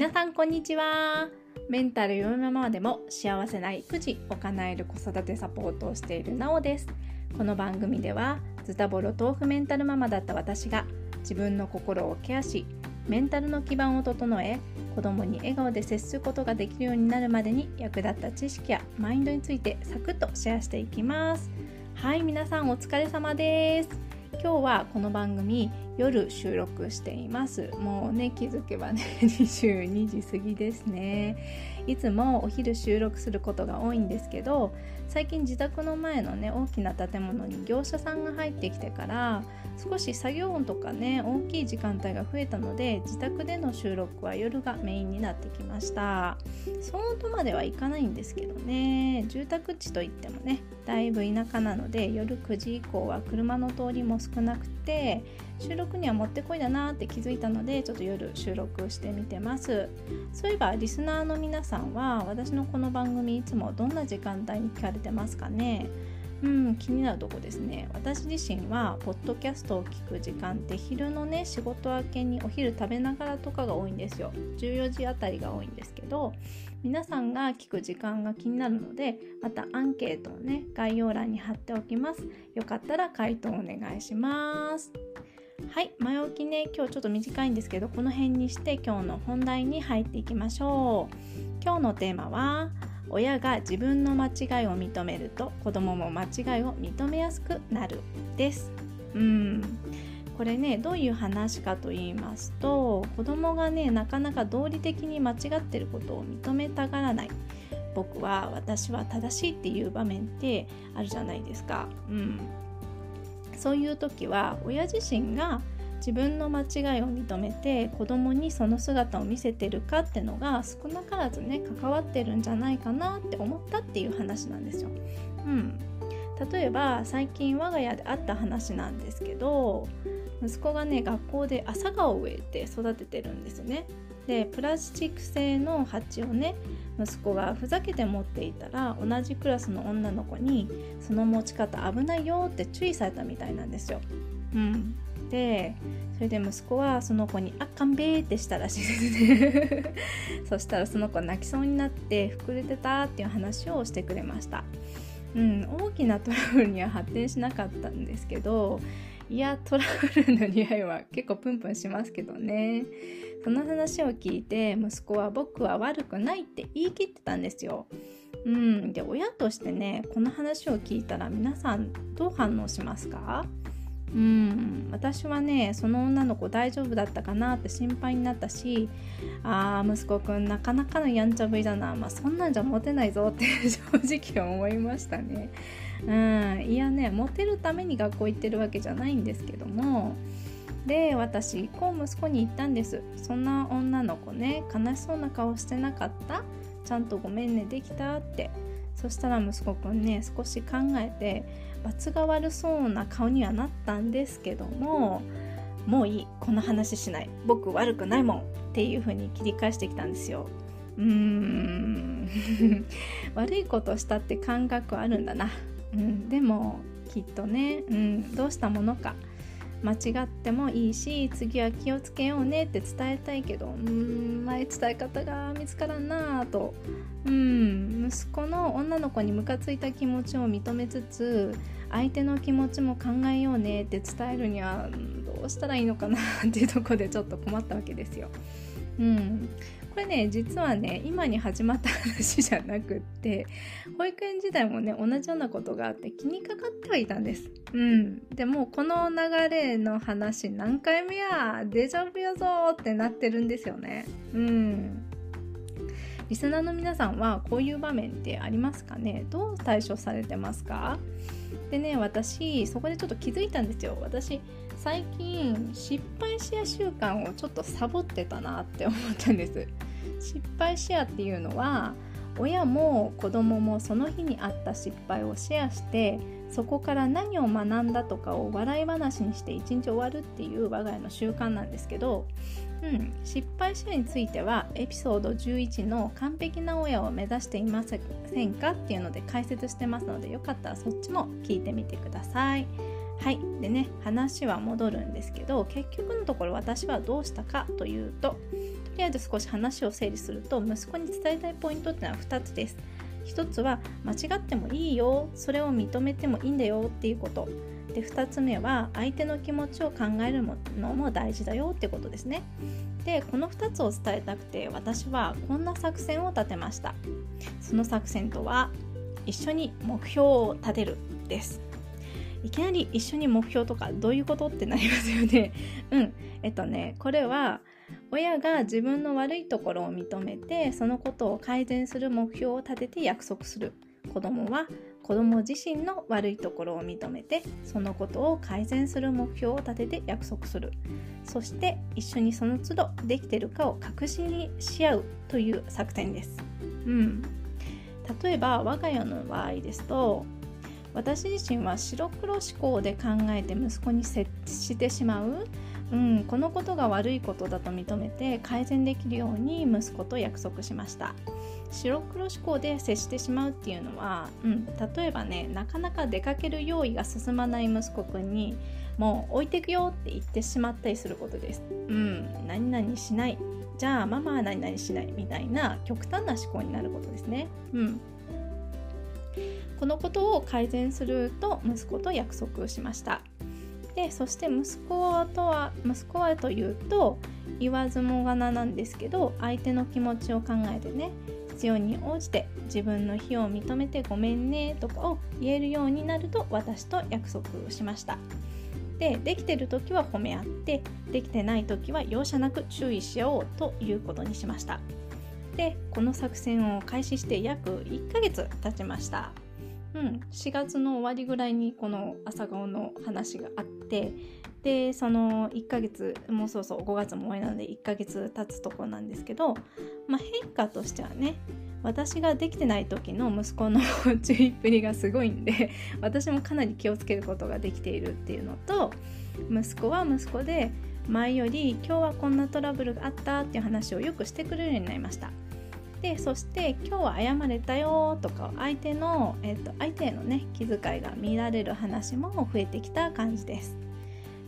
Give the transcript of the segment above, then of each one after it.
皆さんこんにちは。メンタル弱いままでも幸せな育児を叶える子育てサポートをしているなおです。この番組ではズタボロ豆腐メンタルママだった私が自分の心をケアしメンタルの基盤を整え子供に笑顔で接することができるようになるまでに役立った知識やマインドについてサクッとシェアしていきます。はい皆さんお疲れ様です。今日はこの番組夜収録しています。もうね気づけばね 22時過ぎですね。いつもお昼収録することが多いんですけど最近自宅の前のね大きな建物に業者さんが入ってきてから少し作業音とかね大きい時間帯が増えたので自宅での収録は夜がメインになってきました。そうとまではいかないんですけどね。住宅地といってもねだいぶ田舎なので夜9時以降は車の通りも少なくて収録にはもってこいだなって気づいたのでちょっと夜収録してみてます。そういえばリスナーの皆さんは私のこの番組いつもどんな時間帯に聞かれてますかね？うん気になるとこですね。私自身はポッドキャストを聞く時間って昼のね仕事明けにお昼食べながらとかが多いんですよ。14時あたりが多いんですけど皆さんが聞く時間が気になるのでまたアンケートをね概要欄に貼っておきます。よかったら回答お願いします。はい前置きね今日ちょっと短いんですけどこの辺にして今日の本題に入っていきましょう。今日のテーマは親が自分の間違いを認めると子供も間違いを認めやすくなるですうんこれねどういう話かと言いますと子供がねなかなか道理的に間違ってることを認めたがらない僕は私は正しいっていう場面ってあるじゃないですか。うん、そういう時は親自身が 自分の間違いを認めて子供にその姿を見せてるかってのが少なからずね関わってるんじゃないかなって思ったっていう話なんですよ。うん、例えば最近我が家であった話なんですけど息子がね学校で朝顔を植えて育ててるんですよね。でプラスチック製の鉢をね息子がふざけて持っていたら同じクラスの女の子に「その持ち方危ないよ」って注意されたみたいなんですよ。うん、でそれで息子はその子に「あかんべー」ってしたらしいですね そしたらその子泣きそうになって膨れてたっていう話をしてくれました。うん、大きなトラブルには発展しなかったんですけどいやトラブルの匂いは結構プンプンしますけどねその話を聞いて息子は僕は悪くないって言い切ってたんですよ。うん、で親としてねこの話を聞いたら皆さんどう反応しますか？うん。私はねその女の子大丈夫だったかなって心配になったしあー息子くんなかなかのやんちゃぶりだな、まあ、そんなんじゃモテないぞって 正直思いましたね。うん、いやねモテるために学校行ってるわけじゃないんですけども。で私こう息子に言ったんです。そんな女の子ね悲しそうな顔してなかった？ちゃんとごめんねできたって。そしたら息子くんね少し考えて罰が悪そうな顔にはなったんですけどももういい。この話しない。僕悪くないもんっていう風に切り返してきたんですよ。うーん。悪いことしたって感覚あるんだな、うん、でもきっとね、うん、どうしたものか。間違ってもいいし次は気をつけようねって伝えたいけどうん前伝え方が見つからんなとうん息子の女の子にムカついた気持ちを認めつつ相手の気持ちも考えようねって伝えるにはどうしたらいいのかなっていうとこでちょっと困ったわけですよ。うん、これね実はね今に始まった話じゃなくって保育園時代もね同じようなことがあって気にかかってはいたんです。うん、でもこの流れの話何回目やデジャブやぞってなってるんですよね。うん。リスナーの皆さんはこういう場面ってありますかね？どう対処されてますか？でね私そこでちょっと気づいたんですよ。私最近失敗シェア習慣をちょっとサボってたなって思ったんです失敗シェアっていうのは親も子供もその日にあった失敗をシェアしてそこから何を学んだとかを笑い話にして一日終わるっていう我が家の習慣なんですけど、うん、失敗シェアについてはエピソード11の完璧な親を目指していませんかっていうので解説してますのでよかったらそっちも聞いてみてください。はい。でね話は戻るんですけど結局のところ私はどうしたかというととりあえず少し話を整理すると息子に伝えたいポイントっていうのは2つです。1つは間違ってもいいよそれを認めてもいいんだよっていうこと。で2つ目は相手の気持ちを考えるのも大事だよってことですね。でこの2つを伝えたくて私はこんな作戦を立てました。その作戦とは一緒に目標を立てるです。いきなり一緒に目標とかどういうことってなりますよね。うん。えっとねこれは親が自分の悪いところを認めてそのことを改善する目標を立てて約束する。子供は子供自身の悪いところを認めてそのことを改善する目標を立てて約束する。そして一緒にその都度できてるかを確認し合うという作戦です、うん、例えば我が家の場合ですと私自身は白黒思考で考えて息子に接してしまう。うん、このことが悪いことだと認めて改善できるように息子と約束しました。白黒思考で接してしまうっていうのは、うん、例えばねなかなか出かける用意が進まない息子くんにもう置いてくよって言ってしまったりすることです。うん何々しない。じゃあママは何々しない。みたいな極端な思考になることですね。うん。このことを改善すると息子と約束しました。でそして息子とは息子はというと言わずもがななんですけど相手の気持ちを考えてね必要に応じて自分の非を認めてごめんねとかを言えるようになると私と約束しました。でできてる時は褒め合ってできてない時は容赦なく注意しようということにしました。でこの作戦を開始して約1ヶ月経ちました。うん、4月の終わりぐらいにこの朝顔の話があってでその1ヶ月もうそうそう5月も終わりなので1ヶ月経つとこなんですけど、まあ、変化としてはね私ができてない時の息子の 注意っぷりがすごいんで私もかなり気をつけることができているっていうのと息子は息子で前より今日はこんなトラブルがあったっていう話をよくしてくれるようになりました。でそして今日は謝れたよとか相手の、えーと、相手へのね気遣いが見られる話も増えてきた感じです。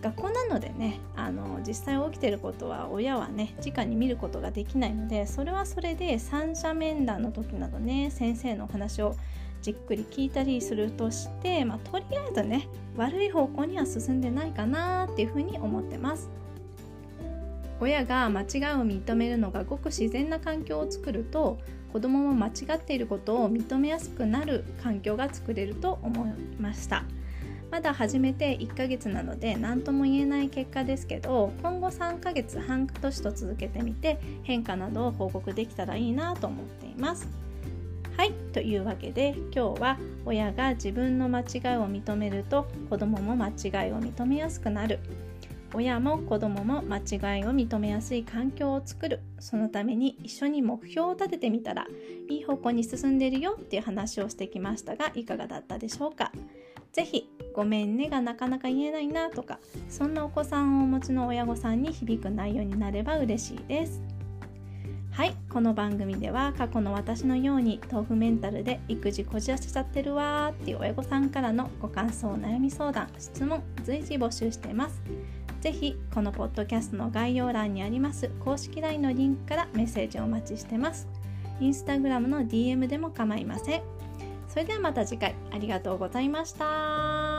学校なのでねあの実際起きてることは親はね直に見ることができないのでそれはそれで三者面談の時などね先生のお話をじっくり聞いたりするとして、まあ、とりあえずね悪い方向には進んでないかなっていうふうに思ってます。親が間違いを認めるのがごく自然な環境を作ると子どもも間違っていることを認めやすくなる環境が作れると思いました。まだ始めて1ヶ月なので何とも言えない結果ですけど今後3ヶ月半年と続けてみて変化などを報告できたらいいなと思っています。はいというわけで今日は親が自分の間違いを認めると子どもも間違いを認めやすくなる。親も子供も間違いを認めやすい環境を作るそのために一緒に目標を立ててみたらいい方向に進んでるよっていう話をしてきましたがいかがだったでしょうか？是非ごめんねがなかなか言えないなとかそんなお子さんをお持ちの親御さんに響く内容になれば嬉しいです。はいこの番組では過去の私のように豆腐メンタルで育児こじらせちゃってるわーっていう親御さんからのご感想悩み相談質問随時募集してます。ぜひこのポッドキャストの概要欄にあります公式 LINE のリンクからメッセージをお待ちしてます。インスタグラムの DM でも構いません。それではまた次回ありがとうございました。